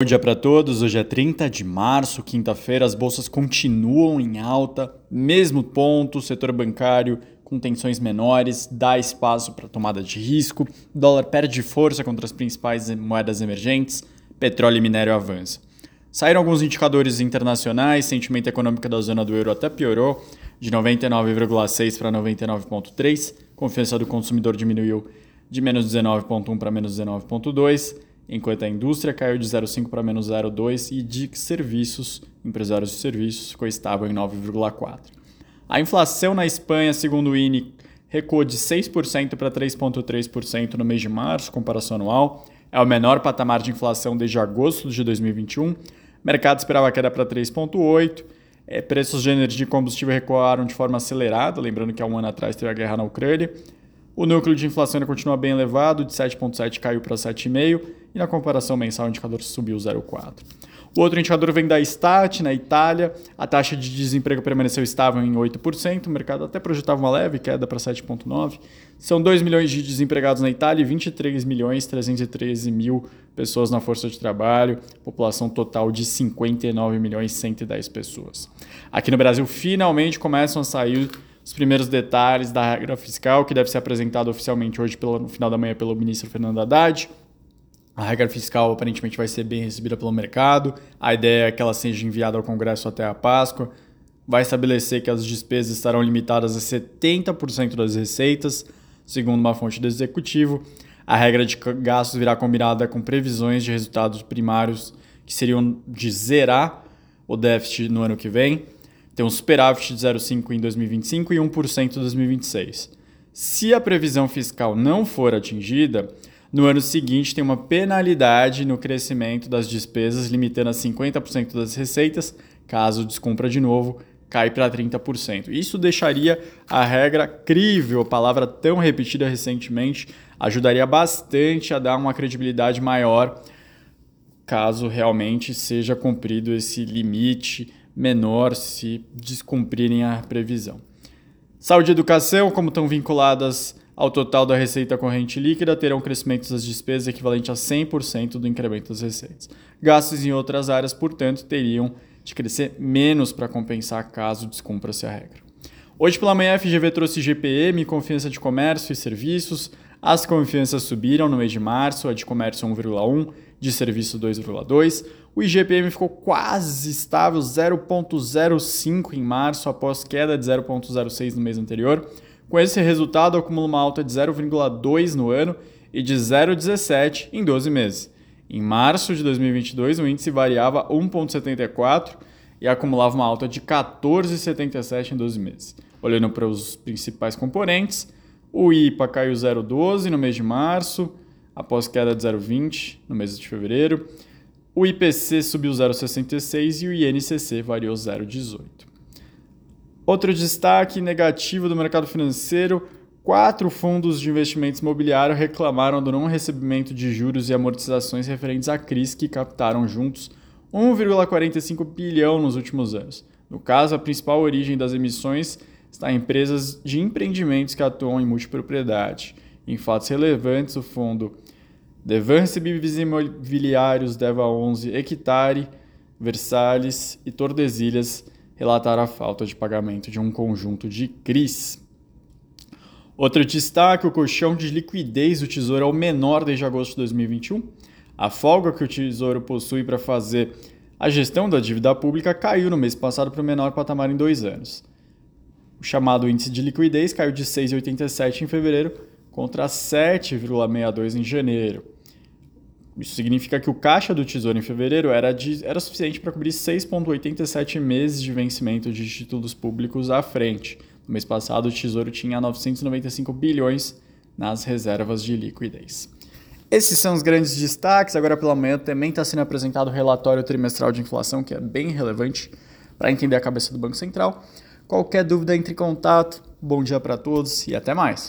Bom dia para todos. Hoje é 30 de março, quinta-feira. As bolsas continuam em alta, mesmo ponto. Setor bancário com tensões menores, dá espaço para tomada de risco. O dólar perde força contra as principais moedas emergentes. Petróleo e minério avança. Saíram alguns indicadores internacionais. Sentimento econômico da zona do euro até piorou, de 99,6 para 99,3. Confiança do consumidor diminuiu de menos 19,1 para menos 19,2 enquanto a indústria caiu de 0,5 para menos 0,2 e de serviços, empresários de serviços, ficou estável em 9,4. A inflação na Espanha, segundo o INE, recuou de 6% para 3,3% no mês de março, comparação anual. É o menor patamar de inflação desde agosto de 2021. O mercado esperava queda para 3,8%. É, preços de energia e combustível recuaram de forma acelerada, lembrando que há um ano atrás teve a guerra na Ucrânia. O núcleo de inflação ainda continua bem elevado, de 7,7 caiu para 7,5 e na comparação mensal o indicador subiu 0,4. O outro indicador vem da Stat, na Itália. A taxa de desemprego permaneceu estável em 8%, o mercado até projetava uma leve queda para 7,9%. São 2 milhões de desempregados na Itália e 23 milhões 313 mil pessoas na força de trabalho, população total de 59 milhões 110 pessoas. Aqui no Brasil, finalmente começam a sair os primeiros detalhes da regra fiscal, que deve ser apresentada oficialmente hoje pelo, no final da manhã pelo ministro Fernando Haddad. A regra fiscal aparentemente vai ser bem recebida pelo mercado. A ideia é que ela seja enviada ao Congresso até a Páscoa. Vai estabelecer que as despesas estarão limitadas a 70% das receitas, segundo uma fonte do executivo. A regra de gastos virá combinada com previsões de resultados primários que seriam de zerar o déficit no ano que vem tem um superávit de 0,5% em 2025 e 1% em 2026. Se a previsão fiscal não for atingida, no ano seguinte tem uma penalidade no crescimento das despesas, limitando a 50% das receitas. Caso descumpra de novo, cai para 30%. Isso deixaria a regra crível, palavra tão repetida recentemente, ajudaria bastante a dar uma credibilidade maior caso realmente seja cumprido esse limite menor se descumprirem a previsão. Saúde e educação, como estão vinculadas ao total da receita corrente líquida, terão crescimento das despesas equivalente a 100% do incremento das receitas. Gastos em outras áreas, portanto, teriam de crescer menos para compensar caso descumpra-se a regra. Hoje pela manhã, a FGV trouxe GPM, confiança de comércio e serviços. As confianças subiram no mês de março, a de comércio 1,1, de serviço 2,2. O IGPM ficou quase estável, 0,05 em março, após queda de 0,06 no mês anterior. Com esse resultado, acumula uma alta de 0,2 no ano e de 0,17 em 12 meses. Em março de 2022, o índice variava 1,74 e acumulava uma alta de 14,77 em 12 meses. Olhando para os principais componentes, o IPA caiu 0,12 no mês de março, após queda de 0,20 no mês de fevereiro. O IPC subiu 0,66 e o INCC variou 0,18. Outro destaque negativo do mercado financeiro: quatro fundos de investimentos imobiliários reclamaram do não recebimento de juros e amortizações referentes à crise que captaram juntos 1,45 bilhão nos últimos anos. No caso, a principal origem das emissões está em empresas de empreendimentos que atuam em multipropriedade. Em fatos relevantes, o fundo Devance Bibis Imobiliários, Deva 11, Hectare, Versalhes e Tordesilhas relataram a falta de pagamento de um conjunto de CRIs. Outro destaque: o colchão de liquidez do Tesouro é o menor desde agosto de 2021. A folga que o Tesouro possui para fazer a gestão da dívida pública caiu no mês passado para o menor patamar em dois anos. O chamado índice de liquidez caiu de 6,87 em fevereiro contra 7,62 em janeiro. Isso significa que o caixa do Tesouro em fevereiro era, de, era suficiente para cobrir 6,87 meses de vencimento de títulos públicos à frente. No mês passado, o Tesouro tinha 995 bilhões nas reservas de liquidez. Esses são os grandes destaques. Agora pela manhã também está sendo apresentado o relatório trimestral de inflação, que é bem relevante para entender a cabeça do Banco Central. Qualquer dúvida, entre em contato. Bom dia para todos e até mais.